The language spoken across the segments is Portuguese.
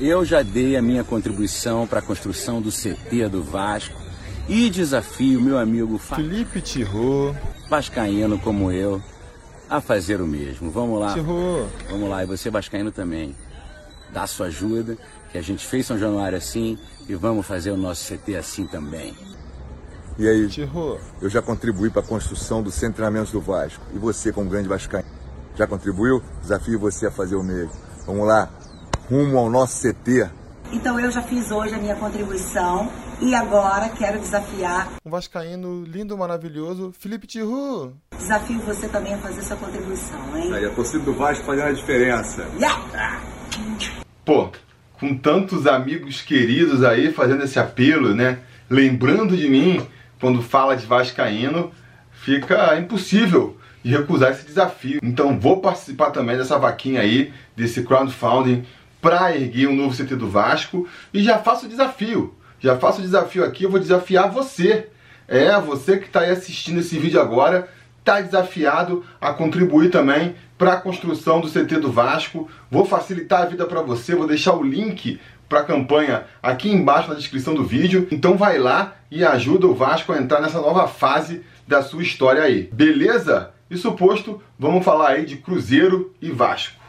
eu já dei a minha contribuição para a construção do CT do Vasco e desafio meu amigo Felipe Tirô, vascaíno como eu, a fazer o mesmo. Vamos lá. Tirô. Vamos lá, e você vascaíno também. Dá sua ajuda, que a gente fez São Januário assim e vamos fazer o nosso CT assim também. E aí, Tirô. eu já contribuí para a construção do centro de treinamentos do Vasco. E você, como grande vascaíno, já contribuiu? Desafio você a fazer o mesmo. Vamos lá, rumo ao nosso CT. Então eu já fiz hoje a minha contribuição e agora quero desafiar, Um vascaíno lindo, maravilhoso, Felipe Tirô. desafio você também a fazer sua contribuição, hein? Aí, a torcida do Vasco fazendo a diferença. Yeah! Pô, com tantos amigos queridos aí fazendo esse apelo, né? Lembrando de mim quando fala de Vascaíno, fica impossível de recusar esse desafio. Então vou participar também dessa vaquinha aí, desse crowdfunding para erguer um novo CT do Vasco e já faço o desafio. Já faço o desafio aqui, eu vou desafiar você. É, você que está aí assistindo esse vídeo agora, está desafiado a contribuir também para a construção do CT do Vasco. Vou facilitar a vida para você, vou deixar o link para a campanha aqui embaixo na descrição do vídeo. Então vai lá e ajuda o Vasco a entrar nessa nova fase da sua história aí. Beleza? Isso posto, vamos falar aí de Cruzeiro e Vasco.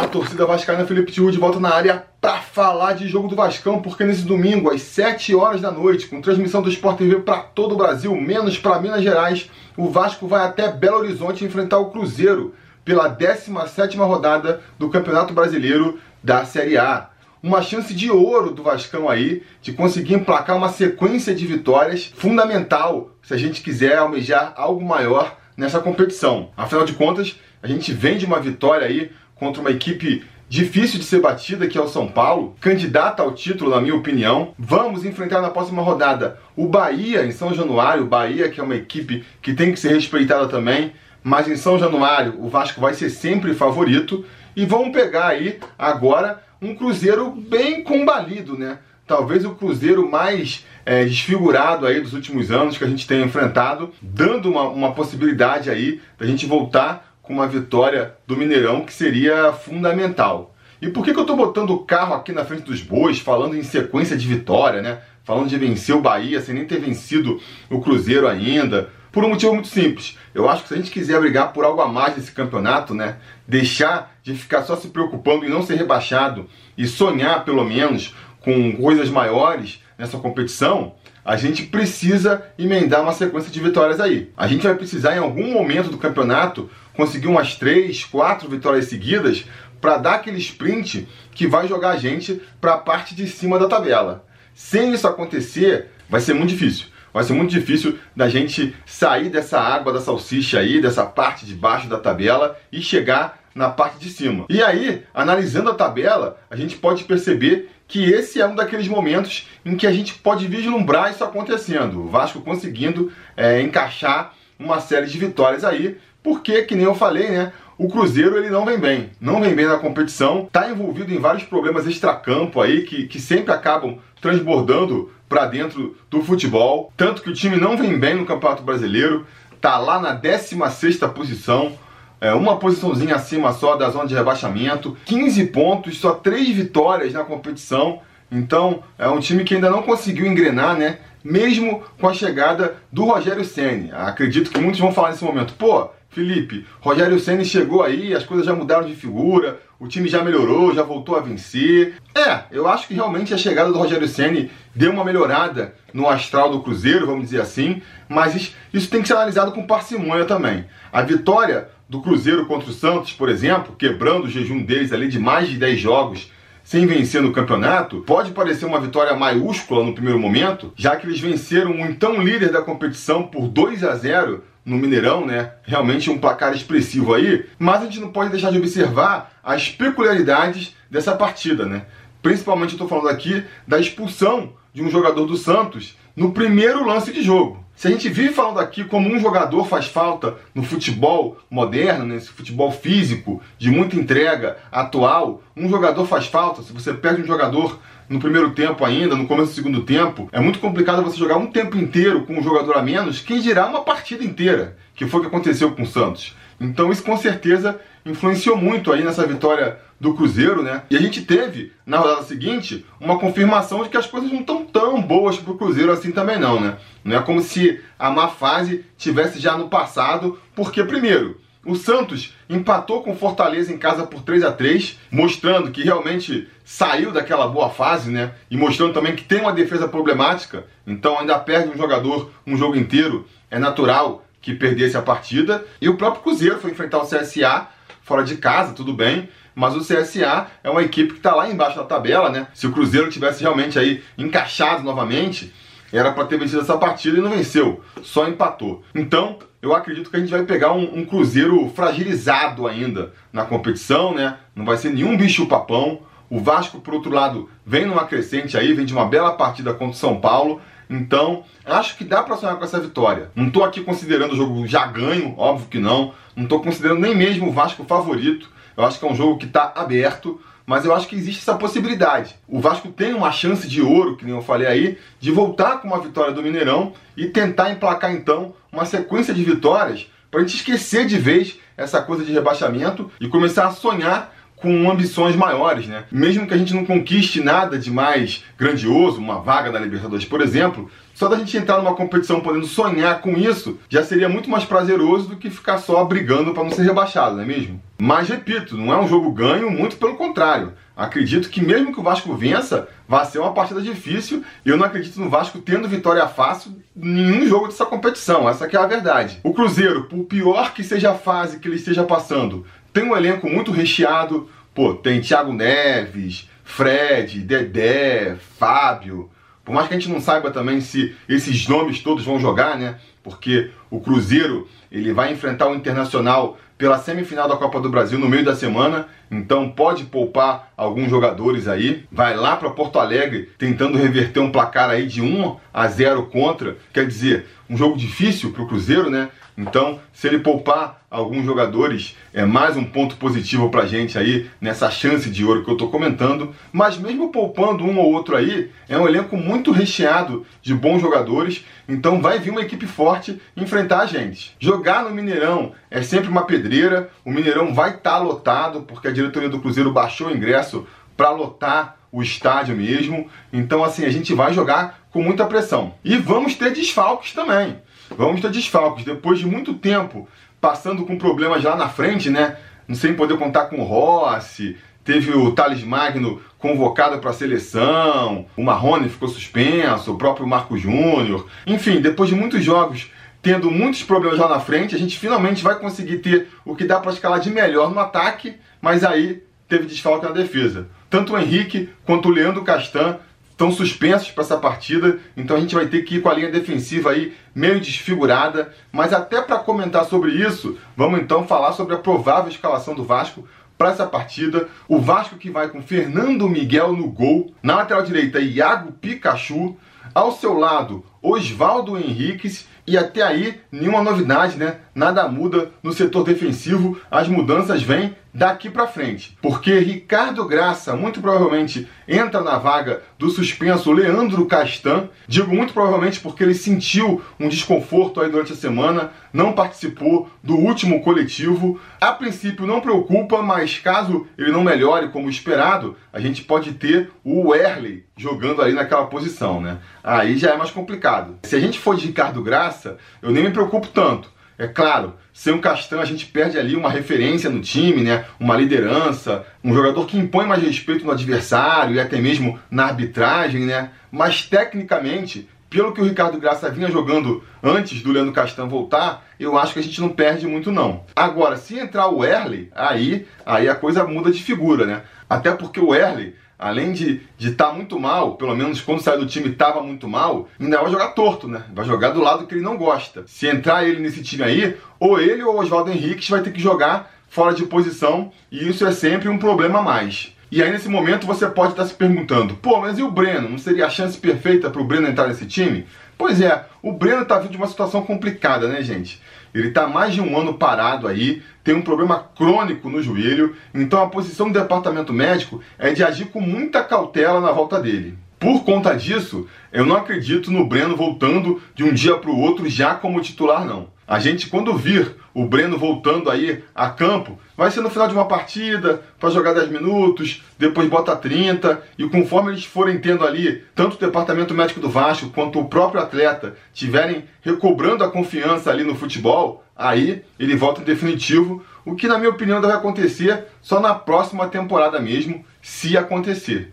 Fala, torcida vascaína, Felipe Tiú de volta na área para falar de jogo do Vascão, porque nesse domingo, às 7 horas da noite, com transmissão do Sport TV para todo o Brasil, menos para Minas Gerais, o Vasco vai até Belo Horizonte enfrentar o Cruzeiro pela 17ª rodada do Campeonato Brasileiro da Série A. Uma chance de ouro do Vascão aí de conseguir emplacar uma sequência de vitórias fundamental se a gente quiser almejar algo maior nessa competição. Afinal de contas, a gente vem de uma vitória aí contra uma equipe difícil de ser batida, que é o São Paulo, candidata ao título, na minha opinião. Vamos enfrentar na próxima rodada o Bahia em São Januário, o Bahia que é uma equipe que tem que ser respeitada também, mas em São Januário o Vasco vai ser sempre favorito e vamos pegar aí agora um Cruzeiro bem combalido, né? Talvez o Cruzeiro mais é, desfigurado aí dos últimos anos que a gente tem enfrentado, dando uma, uma possibilidade aí da gente voltar com uma vitória do Mineirão que seria fundamental. E por que, que eu estou botando o carro aqui na frente dos bois, falando em sequência de vitória, né? Falando de vencer o Bahia sem nem ter vencido o Cruzeiro ainda. Por um motivo muito simples. Eu acho que se a gente quiser brigar por algo a mais nesse campeonato, né? Deixar de ficar só se preocupando em não ser rebaixado e sonhar, pelo menos, com coisas maiores nessa competição, a gente precisa emendar uma sequência de vitórias aí. A gente vai precisar, em algum momento do campeonato, conseguir umas três, quatro vitórias seguidas para dar aquele sprint que vai jogar a gente para a parte de cima da tabela. Sem isso acontecer, vai ser muito difícil. Vai ser muito difícil da gente sair dessa água da salsicha aí, dessa parte de baixo da tabela e chegar na parte de cima. E aí, analisando a tabela, a gente pode perceber que esse é um daqueles momentos em que a gente pode vislumbrar isso acontecendo. O Vasco conseguindo é, encaixar uma série de vitórias aí, porque, que nem eu falei, né? O Cruzeiro ele não vem bem, não vem bem na competição, está envolvido em vários problemas extracampo aí que, que sempre acabam transbordando para dentro do futebol. Tanto que o time não vem bem no Campeonato Brasileiro, tá lá na 16ª posição, é, uma posiçãozinha acima só da zona de rebaixamento, 15 pontos, só 3 vitórias na competição. Então, é um time que ainda não conseguiu engrenar, né? Mesmo com a chegada do Rogério Ceni. Acredito que muitos vão falar nesse momento, pô, Felipe, Rogério Ceni chegou aí, as coisas já mudaram de figura, o time já melhorou, já voltou a vencer. É, eu acho que realmente a chegada do Rogério Ceni deu uma melhorada no astral do Cruzeiro, vamos dizer assim, mas isso, tem que ser analisado com parcimônia também. A vitória do Cruzeiro contra o Santos, por exemplo, quebrando o jejum deles ali de mais de 10 jogos sem vencer no campeonato, pode parecer uma vitória maiúscula no primeiro momento, já que eles venceram o então líder da competição por 2 a 0 no Mineirão, né? Realmente um placar expressivo aí, mas a gente não pode deixar de observar as peculiaridades dessa partida, né? Principalmente eu estou falando aqui da expulsão de um jogador do Santos no primeiro lance de jogo. Se a gente vive falando aqui como um jogador faz falta no futebol moderno, nesse futebol físico, de muita entrega, atual, um jogador faz falta. Se você perde um jogador no primeiro tempo ainda, no começo do segundo tempo, é muito complicado você jogar um tempo inteiro com um jogador a menos, quem dirá uma partida inteira, que foi o que aconteceu com o Santos. Então isso com certeza influenciou muito aí nessa vitória do Cruzeiro, né? E a gente teve, na rodada seguinte, uma confirmação de que as coisas não estão tão boas pro Cruzeiro assim também não, né? Não é como se a má fase tivesse já no passado, porque primeiro, o Santos empatou com Fortaleza em casa por 3 a 3 mostrando que realmente saiu daquela boa fase, né? E mostrando também que tem uma defesa problemática, então ainda perde um jogador um jogo inteiro, é natural que perdesse a partida. E o próprio Cruzeiro foi enfrentar o CSA fora de casa, tudo bem, mas o CSA é uma equipe que está lá embaixo da tabela, né? Se o Cruzeiro tivesse realmente aí encaixado novamente, era para ter vencido essa partida e não venceu, só empatou. Então, eu acredito que a gente vai pegar um, um, Cruzeiro fragilizado ainda na competição, né? Não vai ser nenhum bicho-papão. O Vasco, por outro lado, vem numa crescente aí, vem de uma bela partida contra o São Paulo. Então, acho que dá para sonhar com essa vitória. Não estou aqui considerando o jogo já ganho, óbvio que não. Não estou considerando nem mesmo o Vasco favorito. Eu acho que é um jogo que está aberto mas eu acho que existe essa possibilidade. O Vasco tem uma chance de ouro, que nem eu falei aí, de voltar com uma vitória do Mineirão e tentar emplacar então uma sequência de vitórias para a gente esquecer de vez essa coisa de rebaixamento e começar a sonhar com ambições maiores, né? Mesmo que a gente não conquiste nada de mais grandioso, uma vaga na Libertadores, por exemplo, só da gente entrar numa competição podendo sonhar com isso, já seria muito mais prazeroso do que ficar só brigando para não ser rebaixado, não é mesmo? Mas repito, não é um jogo ganho, muito pelo contrário. Acredito que mesmo que o Vasco vença, vai ser uma partida difícil eu não acredito no Vasco tendo vitória fácil em nenhum jogo dessa competição. Essa é a verdade. O Cruzeiro, por pior que seja a fase que ele esteja passando, tem um elenco muito recheado. Pô, tem Thiago Neves, Fred, Dedé, Fábio, por mais que a gente não saiba também se esses nomes todos vão jogar, né? Porque o Cruzeiro ele vai enfrentar o Internacional pela semifinal da Copa do Brasil no meio da semana, então pode poupar alguns jogadores aí. Vai lá para Porto Alegre tentando reverter um placar aí de 1 a 0 contra, quer dizer, um jogo difícil para o Cruzeiro, né? Então, se ele poupar alguns jogadores, é mais um ponto positivo para a gente aí nessa chance de ouro que eu estou comentando. Mas mesmo poupando um ou outro aí, é um elenco muito recheado de bons jogadores. Então vai vir uma equipe forte enfrentar a gente. Jogar no Mineirão é sempre uma pedreira. O Mineirão vai estar tá lotado porque a diretoria do Cruzeiro baixou o ingresso para lotar o estádio mesmo. Então assim a gente vai jogar com muita pressão. E vamos ter desfalques também. Vamos ter desfalques. Depois de muito tempo passando com problemas lá na frente, né? Sem poder contar com o Rossi, teve o Thales Magno convocado para a seleção, o Marrone ficou suspenso, o próprio Marco Júnior. Enfim, depois de muitos jogos tendo muitos problemas lá na frente, a gente finalmente vai conseguir ter o que dá para escalar de melhor no ataque, mas aí teve desfalque na defesa. Tanto o Henrique quanto o Leandro Castan estão suspensos para essa partida, então a gente vai ter que ir com a linha defensiva aí meio desfigurada. Mas até para comentar sobre isso, vamos então falar sobre a provável escalação do Vasco para essa partida. O Vasco que vai com Fernando Miguel no gol, na lateral direita Iago Pikachu, ao seu lado Oswaldo Henriques e até aí nenhuma novidade, né? Nada muda no setor defensivo, as mudanças vêm daqui para frente. Porque Ricardo Graça muito provavelmente entra na vaga do suspenso Leandro Castan. Digo muito provavelmente porque ele sentiu um desconforto aí durante a semana, não participou do último coletivo. A princípio não preocupa, mas caso ele não melhore como esperado, a gente pode ter o Werley jogando ali naquela posição, né? Aí já é mais complicado. Se a gente for de Ricardo Graça, eu nem me preocupo tanto é claro, sem o Castan a gente perde ali uma referência no time, né? uma liderança, um jogador que impõe mais respeito no adversário e até mesmo na arbitragem, né? Mas tecnicamente, pelo que o Ricardo Graça vinha jogando antes do Leandro Castan voltar, eu acho que a gente não perde muito não. Agora, se entrar o Erley, aí, aí a coisa muda de figura, né? Até porque o Erley além de estar tá muito mal, pelo menos quando saiu do time estava muito mal, ainda vai jogar torto, né? Vai jogar do lado que ele não gosta. Se entrar ele nesse time aí, ou ele ou o Oswaldo Henrique vai ter que jogar fora de posição e isso é sempre um problema a mais. E aí nesse momento você pode estar se perguntando, pô, mas e o Breno? Não seria a chance perfeita para o Breno entrar nesse time? Pois é, o Breno tá vindo de uma situação complicada, né, gente? Ele está mais de um ano parado aí, tem um problema crônico no joelho, então a posição do departamento médico é de agir com muita cautela na volta dele. Por conta disso, eu não acredito no Breno voltando de um dia para o outro já como titular, não. A gente, quando vir o Breno voltando aí a campo, vai ser no final de uma partida, para jogar 10 minutos, depois bota 30, e conforme eles forem tendo ali, tanto o departamento médico do Vasco quanto o próprio atleta tiverem recobrando a confiança ali no futebol, aí ele volta em definitivo, o que na minha opinião deve acontecer só na próxima temporada mesmo, se acontecer.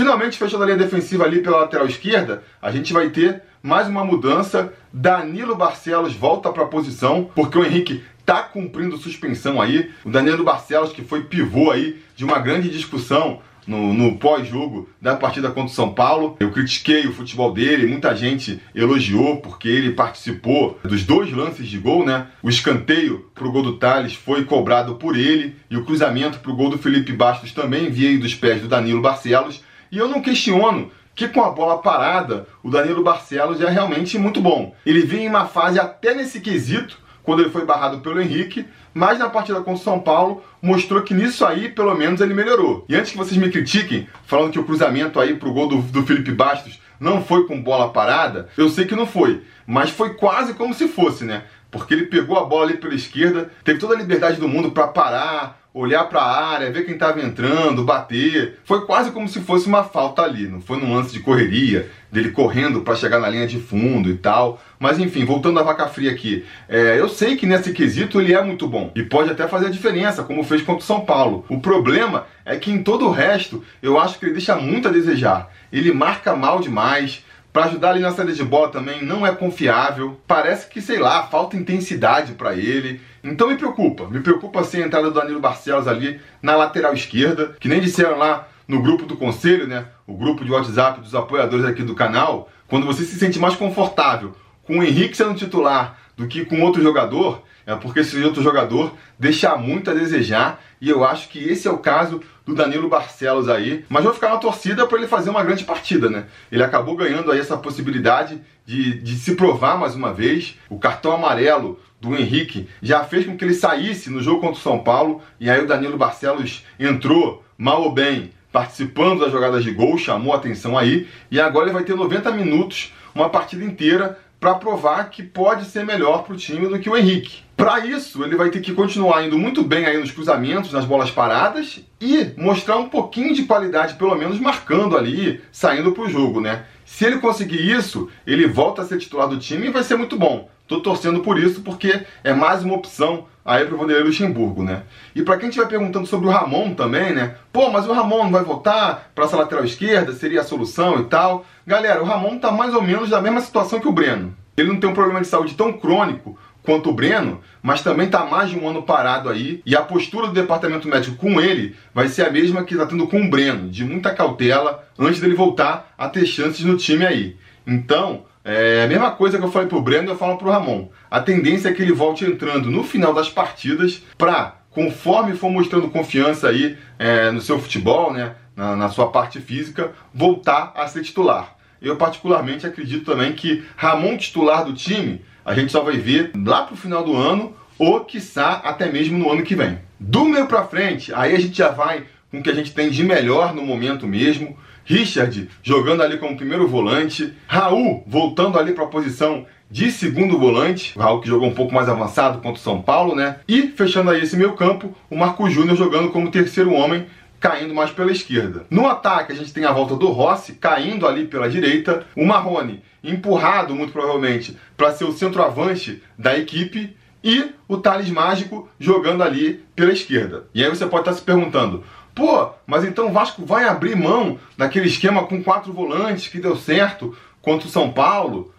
Finalmente, fechando a linha defensiva ali pela lateral esquerda, a gente vai ter mais uma mudança. Danilo Barcelos volta para a posição, porque o Henrique está cumprindo suspensão aí. O Danilo Barcelos, que foi pivô aí de uma grande discussão no, no pós-jogo da partida contra o São Paulo. Eu critiquei o futebol dele, muita gente elogiou porque ele participou dos dois lances de gol, né? O escanteio para o gol do Thales foi cobrado por ele e o cruzamento para o gol do Felipe Bastos também veio dos pés do Danilo Barcelos. E eu não questiono que com a bola parada, o Danilo Barcelos é realmente muito bom. Ele vinha em uma fase até nesse quesito, quando ele foi barrado pelo Henrique, mas na partida contra o São Paulo mostrou que nisso aí, pelo menos, ele melhorou. E antes que vocês me critiquem, falando que o cruzamento aí pro gol do, do Felipe Bastos não foi com bola parada, eu sei que não foi, mas foi quase como se fosse, né? Porque ele pegou a bola ali pela esquerda, teve toda a liberdade do mundo para parar, olhar para a área, ver quem estava entrando, bater. Foi quase como se fosse uma falta ali, não foi num lance de correria, dele correndo para chegar na linha de fundo e tal. Mas enfim, voltando à vaca fria aqui, é, eu sei que nesse quesito ele é muito bom e pode até fazer a diferença, como fez contra o São Paulo. O problema é que em todo o resto eu acho que ele deixa muito a desejar. Ele marca mal demais. Para ajudar ali na saída de bola também não é confiável. Parece que, sei lá, falta intensidade para ele. Então me preocupa, me preocupa assim a entrada do Danilo Barcelos ali na lateral esquerda, que nem disseram lá no grupo do conselho, né? O grupo de WhatsApp dos apoiadores aqui do canal, quando você se sente mais confortável com o Henrique sendo titular do que com outro jogador, é porque esse outro jogador deixa muito a desejar e eu acho que esse é o caso do Danilo Barcelos aí. Mas vou ficar na torcida para ele fazer uma grande partida, né? Ele acabou ganhando aí essa possibilidade de, de se provar mais uma vez. O cartão amarelo do Henrique já fez com que ele saísse no jogo contra o São Paulo e aí o Danilo Barcelos entrou mal ou bem participando das jogadas de gol, chamou a atenção aí e agora ele vai ter 90 minutos, uma partida inteira para provar que pode ser melhor para o time do que o Henrique. Para isso, ele vai ter que continuar indo muito bem aí nos cruzamentos, nas bolas paradas e mostrar um pouquinho de qualidade, pelo menos marcando ali, saindo para o jogo, né? Se ele conseguir isso, ele volta a ser titular do time e vai ser muito bom. Tô torcendo por isso porque é mais uma opção aí pro Vanderlei Luxemburgo, né? E para quem estiver perguntando sobre o Ramon também, né? Pô, mas o Ramon não vai voltar para essa lateral esquerda? Seria a solução e tal? Galera, o Ramon tá mais ou menos na mesma situação que o Breno. Ele não tem um problema de saúde tão crônico quanto o Breno, mas também está mais de um ano parado aí. E a postura do departamento médico com ele vai ser a mesma que está tendo com o Breno, de muita cautela antes dele voltar a ter chances no time aí. Então, é a mesma coisa que eu falei pro Breno, eu falo pro Ramon. A tendência é que ele volte entrando no final das partidas para, conforme for mostrando confiança aí é, no seu futebol, né, na, na sua parte física, voltar a ser titular. Eu particularmente acredito também que Ramon titular do time, a gente só vai ver lá pro final do ano ou quiçá até mesmo no ano que vem. Do meio para frente, aí a gente já vai com o que a gente tem de melhor no momento mesmo. Richard jogando ali como primeiro volante, Raul voltando ali para a posição de segundo volante, o Raul que jogou um pouco mais avançado contra o São Paulo, né? E fechando aí esse meio campo, o Marco Júnior jogando como terceiro homem, caindo mais pela esquerda. No ataque, a gente tem a volta do Rossi caindo ali pela direita, o Marrone empurrado, muito provavelmente, para ser o centroavante da equipe, e o Thales Mágico jogando ali pela esquerda. E aí você pode estar se perguntando, Pô, mas então o Vasco vai abrir mão daquele esquema com quatro volantes que deu certo contra o São Paulo?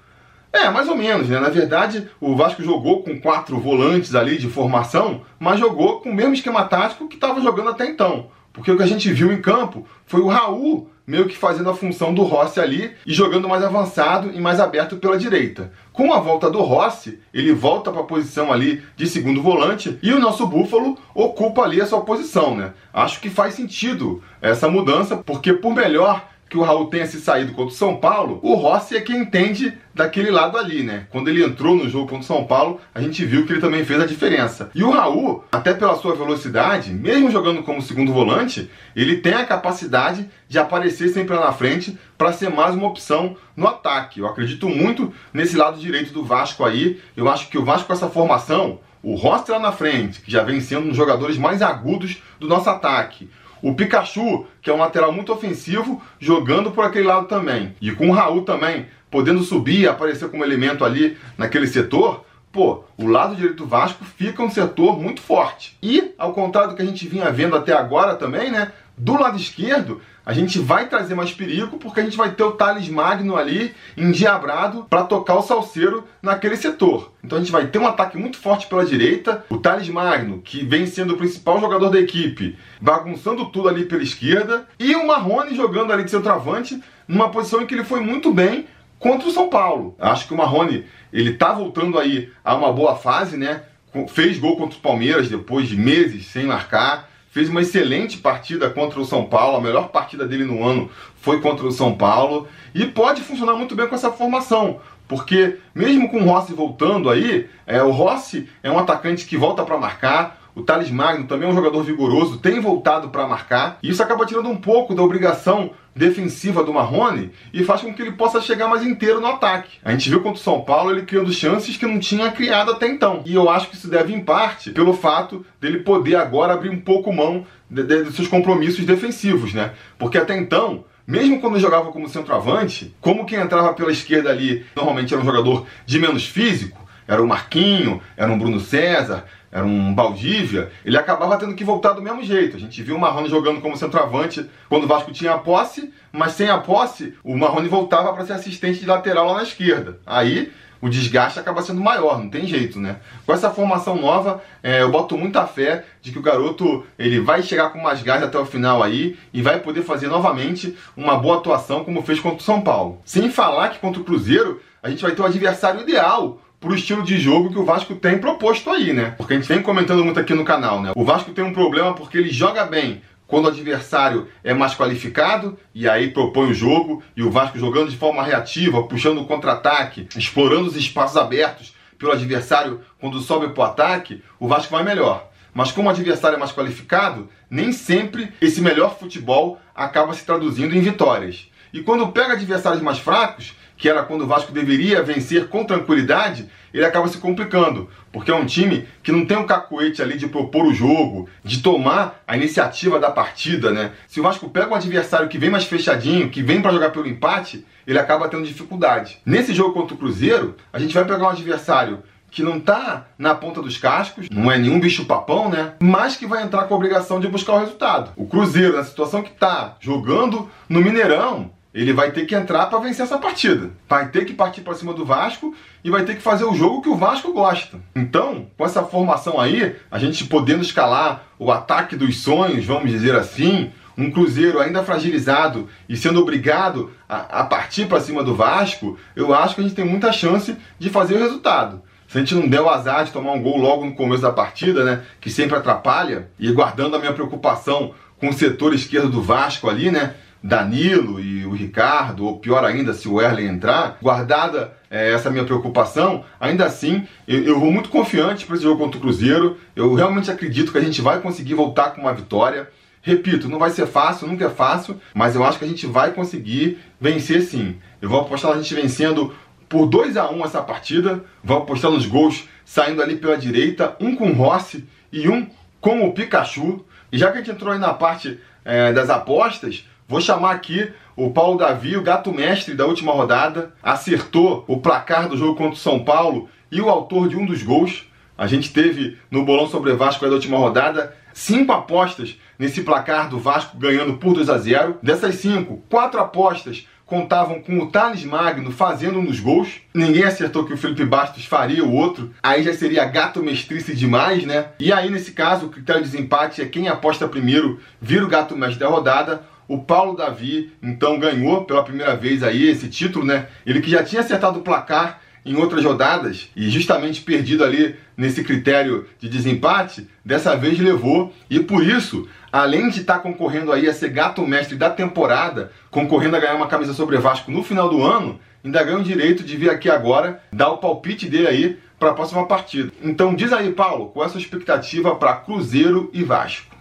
É, mais ou menos, né? Na verdade, o Vasco jogou com quatro volantes ali de formação, mas jogou com o mesmo esquema tático que estava jogando até então. Porque o que a gente viu em campo foi o Raul meio que fazendo a função do Rossi ali e jogando mais avançado e mais aberto pela direita. Com a volta do Rossi, ele volta para a posição ali de segundo volante e o nosso Búfalo ocupa ali a sua posição, né? Acho que faz sentido essa mudança, porque por melhor que o Raul tenha se saído contra o São Paulo, o Rossi é quem entende daquele lado ali, né? Quando ele entrou no jogo contra o São Paulo, a gente viu que ele também fez a diferença. E o Raul, até pela sua velocidade, mesmo jogando como segundo volante, ele tem a capacidade de aparecer sempre lá na frente para ser mais uma opção no ataque. Eu acredito muito nesse lado direito do Vasco aí. Eu acho que o Vasco com essa formação, o Rossi lá na frente, que já vem sendo um dos jogadores mais agudos do nosso ataque. O Pikachu, que é um lateral muito ofensivo, jogando por aquele lado também. E com o Raul também, podendo subir, aparecer como elemento ali naquele setor, pô, o lado direito do Vasco fica um setor muito forte. E, ao contrário do que a gente vinha vendo até agora também, né? Do lado esquerdo, a gente vai trazer mais perigo porque a gente vai ter o Thales Magno ali endiabrado para tocar o salseiro naquele setor. Então a gente vai ter um ataque muito forte pela direita, o Thales Magno, que vem sendo o principal jogador da equipe, bagunçando tudo ali pela esquerda, e o Marrone jogando ali de centroavante numa posição em que ele foi muito bem contra o São Paulo. Acho que o Marrone, ele tá voltando aí a uma boa fase, né? Fez gol contra o Palmeiras depois de meses sem marcar fez uma excelente partida contra o São Paulo, a melhor partida dele no ano foi contra o São Paulo, e pode funcionar muito bem com essa formação, porque mesmo com o Rossi voltando aí, é, o Rossi é um atacante que volta para marcar, o Thales Magno também é um jogador vigoroso, tem voltado para marcar, e isso acaba tirando um pouco da obrigação defensiva do Marrone e faz com que ele possa chegar mais inteiro no ataque. A gente viu contra o São Paulo ele criando chances que não tinha criado até então. E eu acho que isso deve, em parte, pelo fato dele poder agora abrir um pouco mão de, de, dos seus compromissos defensivos, né? Porque até então mesmo quando jogava como centroavante, como quem entrava pela esquerda ali normalmente era um jogador de menos físico, era o Marquinho, era um Bruno César, era um Baldívia, ele acabava tendo que voltar do mesmo jeito. A gente viu o Marrone jogando como centroavante quando o Vasco tinha a posse, mas sem a posse, o Marrone voltava para ser assistente de lateral lá na esquerda. Aí o desgaste acaba sendo maior, não tem jeito, né? Com essa formação nova, é, eu boto muita fé de que o garoto ele vai chegar com mais gás até o final aí e vai poder fazer novamente uma boa atuação como fez contra o São Paulo. Sem falar que contra o Cruzeiro a gente vai ter o adversário ideal pro estilo de jogo que o Vasco tem proposto aí, né? Porque a gente vem comentando muito aqui no canal, né? O Vasco tem um problema porque ele joga bem quando o adversário é mais qualificado e aí propõe o jogo e o Vasco jogando de forma reativa, puxando o contra-ataque, explorando os espaços abertos pelo adversário quando sobe para o ataque, o Vasco vai melhor. Mas como o adversário é mais qualificado, nem sempre esse melhor futebol acaba se traduzindo em vitórias. E quando pega adversários mais fracos, que era quando o Vasco deveria vencer com tranquilidade, ele acaba se complicando, porque é um time que não tem um cacuete ali de propor o jogo, de tomar a iniciativa da partida, né? Se o Vasco pega um adversário que vem mais fechadinho, que vem para jogar pelo empate, ele acaba tendo dificuldade. Nesse jogo contra o Cruzeiro, a gente vai pegar um adversário que não tá na ponta dos cascos, não é nenhum bicho papão, né? Mas que vai entrar com a obrigação de buscar o resultado. O Cruzeiro, na situação que tá jogando no Mineirão, ele vai ter que entrar para vencer essa partida. Vai ter que partir para cima do Vasco e vai ter que fazer o jogo que o Vasco gosta. Então, com essa formação aí, a gente podendo escalar o ataque dos sonhos, vamos dizer assim, um Cruzeiro ainda fragilizado e sendo obrigado a, a partir para cima do Vasco, eu acho que a gente tem muita chance de fazer o resultado. Se a gente não der o azar de tomar um gol logo no começo da partida, né, que sempre atrapalha, e guardando a minha preocupação com o setor esquerdo do Vasco ali, né, Danilo e o Ricardo, ou pior ainda, se o Erlen entrar, guardada é, essa minha preocupação, ainda assim eu, eu vou muito confiante para esse jogo contra o Cruzeiro. Eu realmente acredito que a gente vai conseguir voltar com uma vitória. Repito, não vai ser fácil, nunca é fácil, mas eu acho que a gente vai conseguir vencer sim. Eu vou apostar a gente vencendo por 2 a 1 um essa partida. Vou apostar nos gols saindo ali pela direita, um com o Rossi e um com o Pikachu. E já que a gente entrou aí na parte é, das apostas, Vou chamar aqui o Paulo Davi, o gato mestre da última rodada, acertou o placar do jogo contra o São Paulo e o autor de um dos gols. A gente teve no Bolão sobre Vasco da última rodada cinco apostas nesse placar do Vasco ganhando por 2 a 0. Dessas cinco, quatro apostas contavam com o Thales Magno fazendo um dos gols. Ninguém acertou que o Felipe Bastos faria o outro. Aí já seria gato mestrice demais, né? E aí, nesse caso, o critério de desempate é quem aposta primeiro vira o gato mestre da rodada. O Paulo Davi, então, ganhou pela primeira vez aí esse título, né? Ele que já tinha acertado o placar em outras rodadas e justamente perdido ali nesse critério de desempate, dessa vez levou e por isso, além de estar tá concorrendo aí a ser gato mestre da temporada, concorrendo a ganhar uma camisa sobre Vasco no final do ano, ainda ganha o direito de vir aqui agora dar o palpite dele aí para a próxima partida. Então diz aí, Paulo, qual é a sua expectativa para Cruzeiro e Vasco?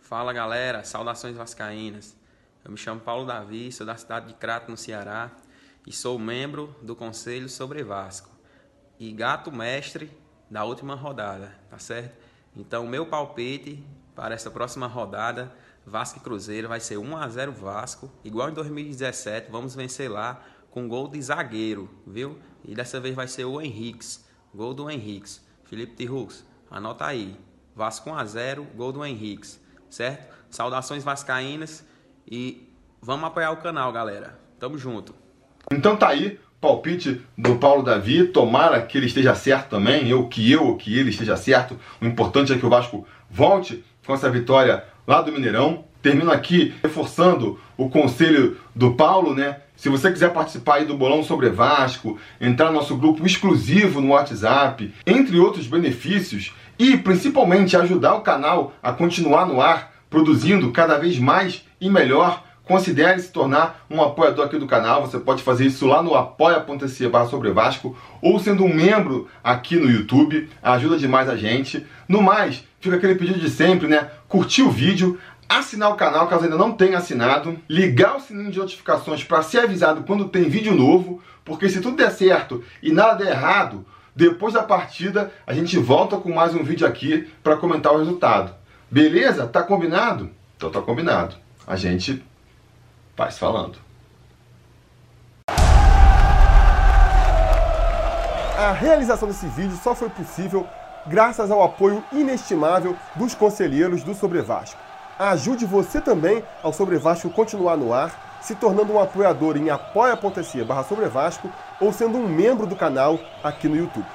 Fala galera, saudações vascaínas. Eu me chamo Paulo Davi, sou da cidade de Crato, no Ceará, e sou membro do Conselho sobre Vasco e gato mestre da última rodada, tá certo? Então, meu palpite para essa próxima rodada, Vasco e Cruzeiro, vai ser 1 a 0 Vasco, igual em 2017, vamos vencer lá com gol de zagueiro, viu? E dessa vez vai ser o Henriques, gol do Henriques. Felipe Tirux, anota aí. Vasco 1 a 0, gol do Henriques, certo? Saudações vascaínas e vamos apoiar o canal, galera. Tamo junto. Então tá aí, palpite do Paulo Davi. Tomara que ele esteja certo também, eu que eu, que ele esteja certo. O importante é que o Vasco volte com essa vitória lá do Mineirão. Termino aqui reforçando o conselho do Paulo, né? Se você quiser participar aí do Bolão sobre Vasco, entrar no nosso grupo exclusivo no WhatsApp, entre outros benefícios, e principalmente ajudar o canal a continuar no ar, produzindo cada vez mais e melhor, considere se tornar um apoiador aqui do canal. Você pode fazer isso lá no apoia.se barra sobre Vasco ou sendo um membro aqui no YouTube. Ajuda demais a gente. No mais, fica aquele pedido de sempre, né? Curtir o vídeo, assinar o canal caso ainda não tenha assinado, ligar o sininho de notificações para ser avisado quando tem vídeo novo, porque se tudo der certo e nada der errado, depois da partida a gente volta com mais um vídeo aqui para comentar o resultado. Beleza? Tá combinado? Então tá combinado. A gente vai se falando. A realização desse vídeo só foi possível graças ao apoio inestimável dos conselheiros do Sobre Vasco. Ajude você também ao Sobre Vasco continuar no ar, se tornando um apoiador em apoia.se barra ou sendo um membro do canal aqui no YouTube.